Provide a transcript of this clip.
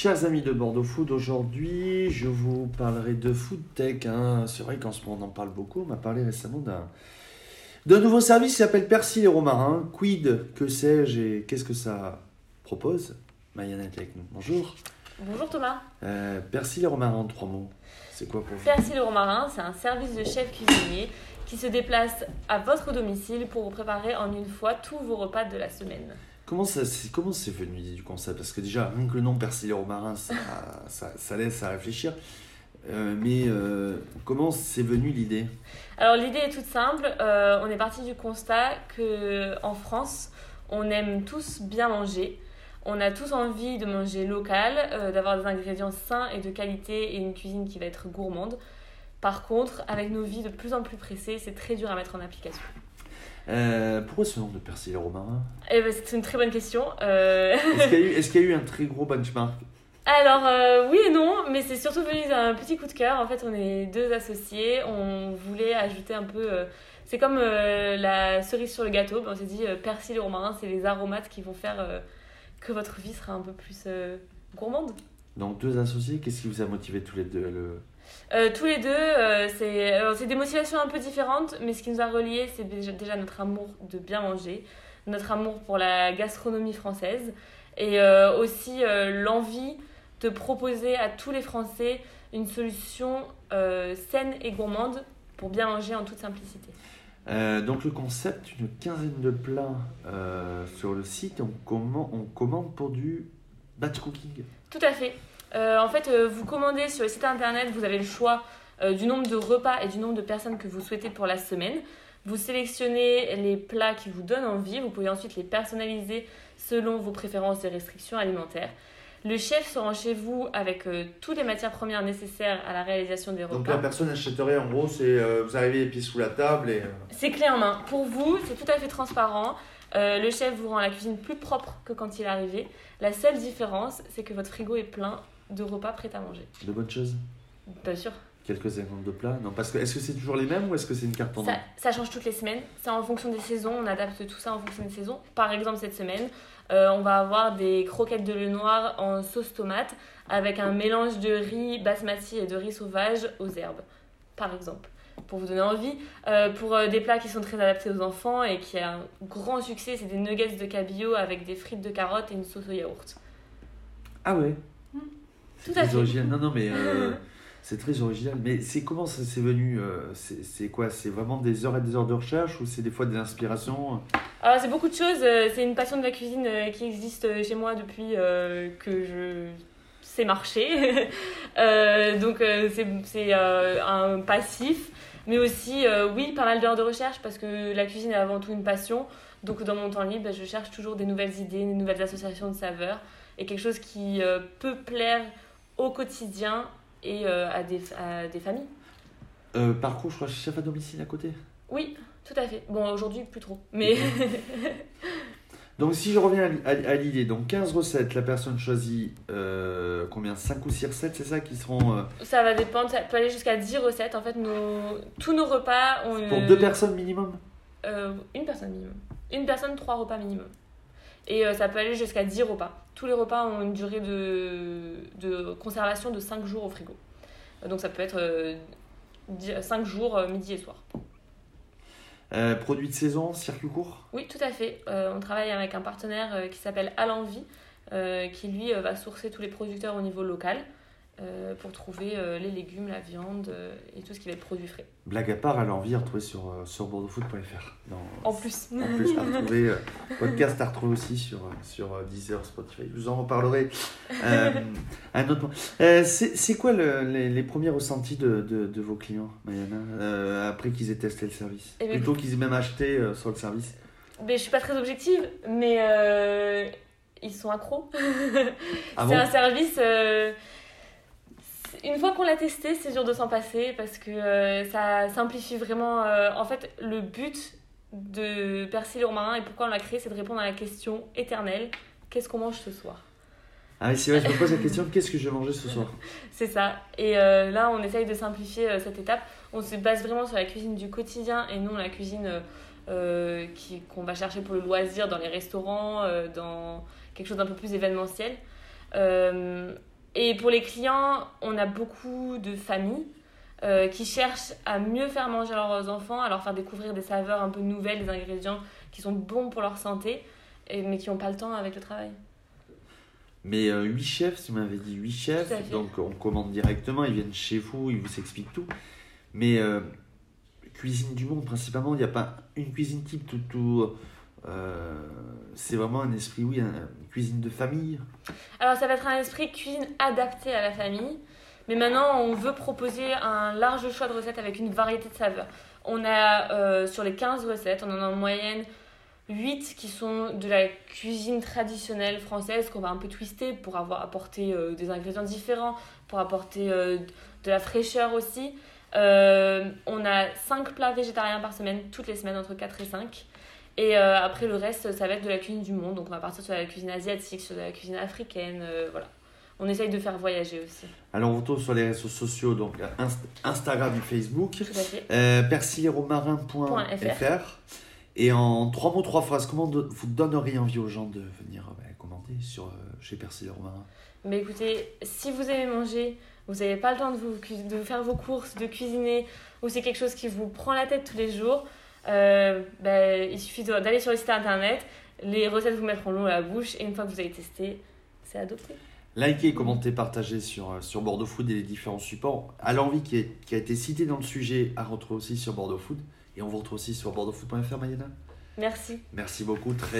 Chers amis de Bordeaux Food, aujourd'hui je vous parlerai de food tech. hein. C'est vrai qu'en ce moment on en parle beaucoup. On m'a parlé récemment d'un d'un nouveau service qui s'appelle Persil et Romarin. Quid, que sais-je et qu'est-ce que ça propose? Marianne est avec nous. Bonjour. Bonjour Thomas. Euh, Persil et Romarin en trois mots. C'est quoi pour vous? Persil et Romarin, c'est un service de chef cuisinier qui se déplace à votre domicile pour vous préparer en une fois tous vos repas de la semaine. Comment ça comment c'est venu l'idée du concept Parce que déjà rien que le nom Persil et Romarin ça, ça, ça laisse à réfléchir. Euh, mais euh, comment c'est venu l'idée? Alors l'idée est toute simple, euh, on est parti du constat que en France, on aime tous bien manger. On a tous envie de manger local, d'avoir des ingrédients sains et de qualité et une cuisine qui va être gourmande. Par contre, avec nos vies de plus en plus pressées, c'est très dur à mettre en application. Euh, Pourquoi ce nom de Persil et Romarin? Eh ben, c'est une très bonne question. Euh, Est-ce qu'il y, a eu- est-ce qu'il y a eu un très gros benchmark? Alors euh, oui et non, mais c'est surtout venu d'un petit coup de cœur. En fait, on est deux associés, on voulait ajouter un peu... c'est comme la cerise sur le gâteau, Ben, on s'est dit persil et romarin, c'est les aromates qui vont faire que votre vie sera un peu plus gourmande. Donc deux associés, qu'est-ce qui vous a motivé tous les deux le... Euh, tous les deux, euh, c'est des motivations un peu différentes, mais ce qui nous a reliés, c'est déjà, déjà notre amour de bien manger, notre amour pour la gastronomie française, et euh, aussi l'envie de proposer à tous les Français une solution saine et gourmande pour bien manger en toute simplicité. Donc le concept, une quinzaine de plats sur le site, on commande, on commande pour du batch cooking? Tout à fait. Euh, en fait, euh, vous commandez sur le site internet, vous avez le choix euh, du nombre de repas et du nombre de personnes que vous souhaitez pour la semaine. Vous sélectionnez les plats qui vous donnent envie. Vous pouvez ensuite les personnaliser selon vos préférences et restrictions alimentaires. Le chef se rend chez vous avec euh, toutes les matières premières nécessaires à la réalisation des Donc repas. la personne achèterait en gros, c'est euh, vous arrivez les pieds sous la table et... euh, C'est clé en main. Pour vous, c'est tout à fait transparent. Le chef vous rend la cuisine plus propre que quand il est arrivé. La seule différence, c'est que votre frigo est plein de repas prêts à manger. de bonnes choses. Bien sûr. Quelques exemples de plats. Non, parce que est-ce que c'est toujours les mêmes ou est-ce que c'est une carte en Ça, ça change toutes les semaines. C'est en fonction des saisons. On adapte tout ça en fonction des saisons. Par exemple, cette semaine, euh, on va avoir des croquettes de lait noir en sauce tomate avec un mélange de riz basmati et de riz sauvage aux herbes. Par exemple. Pour vous donner envie. Euh, pour euh, des plats qui sont très adaptés aux enfants et qui a un grand succès, c'est des nuggets de cabillaud avec des frites de carottes et une sauce au yaourt. Ah ouais Tout à Très fait. original. Non, non, mais euh, c'est très original. Mais c'est comment ça s'est venu euh, C'est quoi? C'est vraiment des heures et des heures de recherche ou c'est des fois des inspirations? Alors, c'est beaucoup de choses. Euh, C'est une passion de la cuisine qui existe chez moi depuis euh, que je sais marcher. Donc, c'est un passif. Mais aussi, oui, pas mal d'heures de recherche parce que la cuisine est avant tout une passion. Donc, dans mon temps libre, bah, je cherche toujours des nouvelles idées, des nouvelles associations de saveurs et quelque chose qui peut plaire au quotidien et euh, à, des, à des familles. euh, Parcours, je crois, chef à domicile à côté. Oui, tout à fait. Bon, aujourd'hui, plus trop. Mais. Donc si je reviens à, à- à l'idée, donc 15 recettes, la personne choisit euh, combien? 5 ou 6 recettes, c'est ça qui seront euh, Ça va dépendre, ça peut aller jusqu'à 10 recettes. En fait, nos... tous nos repas ont pour deux personnes minimum? Une personne minimum. Une personne, trois repas minimum. Et euh, ça peut aller jusqu'à 10 repas. Tous les repas ont une durée de, de conservation de 5 jours au frigo. Euh, Donc ça peut être 5 jours, euh, midi et soir. Euh, Produits de saison, circuit court? Oui, tout à fait. On travaille avec un partenaire qui s'appelle Alenvie, qui lui va sourcer tous les producteurs au niveau local euh, pour trouver euh, les légumes, la viande euh, et tout ce qui va être produit frais. Blague à part, à l'envie, à retrouver sur, sur bordeauxfoot.fr. En plus. En plus, à retrouver, podcast à retrouver aussi sur, sur Deezer, Spotify. Je vous en reparlerai à un autre moment. Euh, c'est quoi le- les, les premiers ressentis de, de, de vos clients, Mariana, euh, après qu'ils aient testé le service? Eh ben, Plutôt qu'ils aient même acheté sur le service? Mais je suis pas très objective, mais ils sont accros. Ah c'est bon? un service. Une fois qu'on l'a testé, c'est dur de s'en passer parce que euh, ça simplifie vraiment. euh, en fait, le but de Persil et Romarin et pourquoi on l'a créé, c'est de répondre à la question éternelle qu'est-ce qu'on mange ce soir? Ah, mais c'est vrai, je me pose la question qu'est-ce que je vais manger ce soir? C'est ça. Et euh, là, on essaye de simplifier euh, cette étape. On se base vraiment sur la cuisine du quotidien et non la cuisine euh, qu'on va chercher pour le loisir dans les restaurants, dans quelque chose d'un peu plus événementiel. Et pour les clients, on a beaucoup de familles euh, qui cherchent à mieux faire manger leurs enfants, à leur faire découvrir des saveurs un peu nouvelles, des ingrédients qui sont bons pour leur santé, et, mais qui n'ont pas le temps avec le travail. Mais euh, 8 chefs, si vous m'avez dit 8 chefs, donc on commande directement, ils viennent chez vous, ils vous expliquent tout. Mais euh, cuisine du monde, principalement, il n'y a pas une cuisine type, tout. tout euh, c'est vraiment un esprit, oui, un- une cuisine de famille. Alors ça va être un esprit cuisine adapté à la famille, mais maintenant on veut proposer un large choix de recettes avec une variété de saveurs. On a euh, sur les 15 recettes, on en a en moyenne 8 qui sont de la cuisine traditionnelle française qu'on va un peu twister pour avoir apporté euh, des ingrédients différents, pour apporter euh, de la fraîcheur aussi. On a 5 plats végétariens par semaine, toutes les semaines entre 4 et 5. Et euh, après, le reste, ça va être de la cuisine du monde. Donc, on va partir sur la cuisine asiatique, sur la cuisine africaine. euh, voilà. On essaye de faire voyager aussi. Alors, on vous trouve sur les réseaux sociaux, donc Inst- Instagram et Facebook. Euh, Et en trois mots, trois phrases, comment vous donneriez envie aux gens de venir euh, bah, commander sur, chez Persil et Romarin Mais écoutez, si vous aimez manger, vous n'avez pas le temps de, vous, de faire vos courses, de cuisiner, ou c'est quelque chose qui vous prend la tête tous les jours, euh, ben, il suffit d'aller sur le site internet. Les recettes vous mettront l'eau à la bouche. Et une fois que vous avez testé, c'est adopté. Likez, commentez, partagez sur, euh, sur Bordeaux Food et les différents supports. À l'envie qui, est- qui a été cité dans le sujet, à retrouver aussi sur Bordeaux Food. Et on vous retrouve aussi sur bordeauxfood.fr, Mayana. Merci. Merci beaucoup. Très